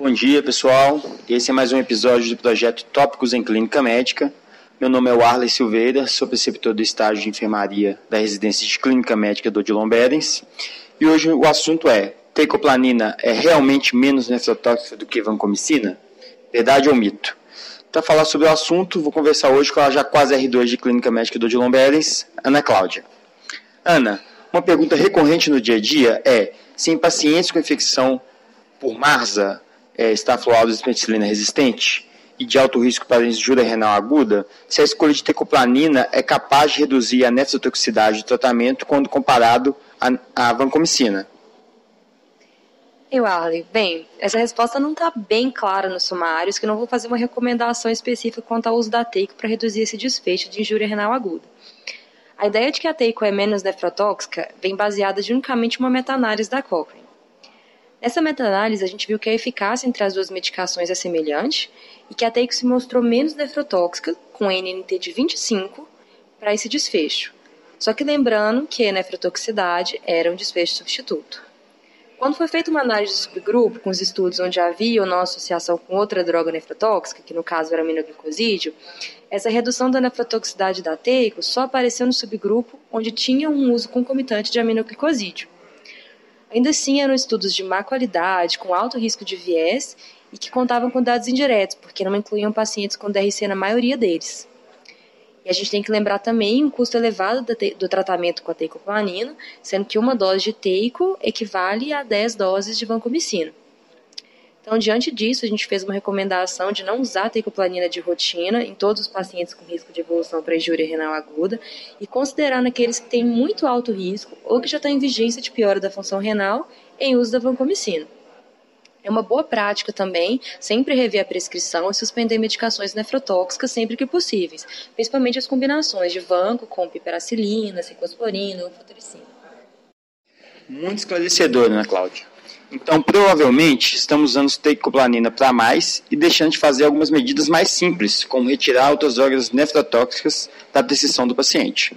Bom dia, pessoal. Esse é mais um episódio do projeto Tópicos em Clínica Médica. Meu nome é Warley Silveira, sou preceptor do estágio de enfermaria da residência de Clínica Médica do Odilon Berens. E hoje o assunto é: teicoplanina é realmente menos nefrotóxica do que vancomicina? Verdade ou mito? Para falar sobre o assunto, vou conversar hoje com a já quase R2 de Clínica Médica do Odilon Berens, Ana Cláudia. Ana, uma pergunta recorrente no dia a dia é se em pacientes com infecção por MARSA, é, estafilococos penicilina resistente, e de alto risco para injúria renal aguda, se a escolha de tecoplanina é capaz de reduzir a nefrotoxicidade do tratamento quando comparado à vancomicina. Eu, Arley, bem, essa resposta não está bem clara nos sumários, que não vou fazer uma recomendação específica quanto ao uso da teico para reduzir esse desfecho de injúria renal aguda. A ideia de que a teico é menos nefrotóxica vem baseada de unicamente uma meta-análise da Cochrane. Nessa meta-análise, a gente viu que a eficácia entre as duas medicações é semelhante e que a Teico se mostrou menos nefrotóxica, com NNT de 25, para esse desfecho. Só que lembrando que a nefrotoxicidade era um desfecho substituto. Quando foi feita uma análise de subgrupo, com os estudos onde havia ou não associação com outra droga nefrotóxica, que no caso era aminoglicosídeo, essa redução da nefrotoxicidade da teico só apareceu no subgrupo onde tinha um uso concomitante de aminoglicosídeo. Ainda assim, eram estudos de má qualidade, com alto risco de viés e que contavam com dados indiretos, porque não incluíam pacientes com DRC na maioria deles. E a gente tem que lembrar também o custo elevado do tratamento com a teicoplanina, sendo que uma dose de teico equivale a 10 doses de vancomicina. Então, diante disso, a gente fez uma recomendação de não usar teicoplanina de rotina em todos os pacientes com risco de evolução para injúria renal aguda e considerar naqueles que têm muito alto risco ou que já estão em vigência de piora da função renal em uso da vancomicina. É uma boa prática também sempre rever a prescrição e suspender medicações nefrotóxicas sempre que possíveis, principalmente as combinações de vanco com piperacilina, ciclosporina ou futricina. Muito esclarecedor, Ana Cláudia. Então, provavelmente, estamos usando teicoplanina para mais e deixando de fazer algumas medidas mais simples, como retirar outras drogas nefrotóxicas da decisão do paciente.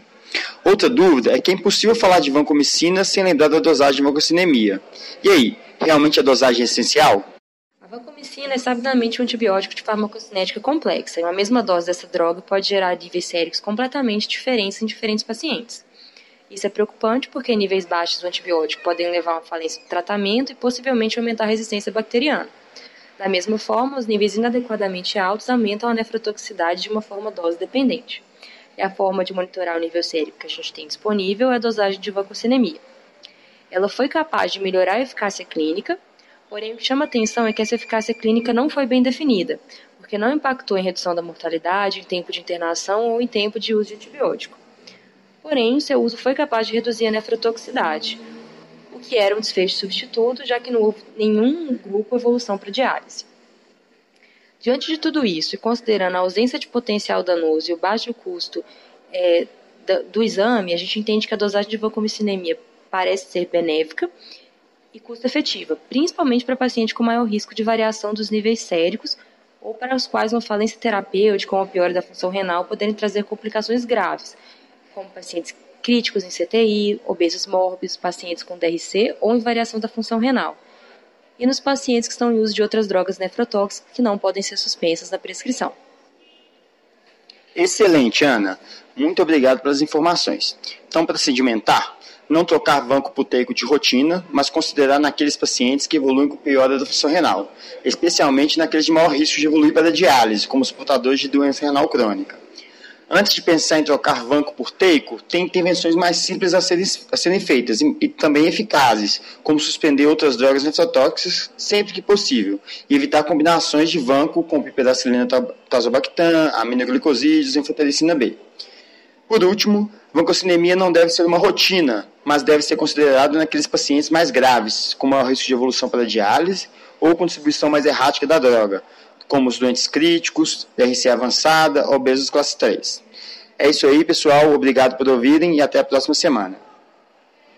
Outra dúvida é que é impossível falar de vancomicina sem lembrar da dosagem de vancocinemia. E aí, realmente a dosagem é essencial? A vancomicina é sabidamente um antibiótico de farmacocinética complexa, e uma mesma dose dessa droga pode gerar níveis séricos completamente diferentes em diferentes pacientes. Isso é preocupante porque níveis baixos do antibiótico podem levar a uma falência do tratamento e possivelmente aumentar a resistência bacteriana. Da mesma forma, os níveis inadequadamente altos aumentam a nefrotoxicidade de uma forma dose dependente. E a forma de monitorar o nível sérico que a gente tem disponível é a dosagem de vancocinemia. Ela foi capaz de melhorar a eficácia clínica, porém o que chama atenção é que essa eficácia clínica não foi bem definida, porque não impactou em redução da mortalidade, em tempo de internação ou em tempo de uso de antibiótico porém seu uso foi capaz de reduzir a nefrotoxicidade, o que era um desfecho substituto, já que não houve nenhum grupo evolução para diálise. Diante de tudo isso, e considerando a ausência de potencial danoso e o baixo custo é, do, exame, a gente entende que a dosagem de vancomicinemia parece ser benéfica e custo-efetiva, principalmente para pacientes com maior risco de variação dos níveis séricos ou para os quais uma falência terapêutica ou uma piora da função renal poderem trazer complicações graves, como pacientes críticos em CTI, obesos mórbidos, pacientes com DRC ou em variação da função renal, e nos pacientes que estão em uso de outras drogas nefrotóxicas que não podem ser suspensas da prescrição. Excelente, Ana. Muito obrigado pelas informações. Então, para sedimentar, não trocar banco puteico de rotina, mas considerar naqueles pacientes que evoluem com piora da função renal, especialmente naqueles de maior risco de evoluir para a diálise, como os portadores de doença renal crônica. Antes de pensar em trocar vanco por teico, tem intervenções mais simples a serem, a serem feitas e, e, também eficazes, como suspender outras drogas nefrotóxicas sempre que possível, e evitar combinações de vanco com piperacilina tazobactam, aminoglicosídeos e enfotericina B. Por último, vancocinemia não deve ser uma rotina, mas deve ser considerado naqueles pacientes mais graves, com maior risco de evolução para diálise ou com distribuição mais errática da droga, como os doentes críticos, DRC avançada, obesos classe 3. É isso aí, pessoal. Obrigado por ouvirem e até a próxima semana.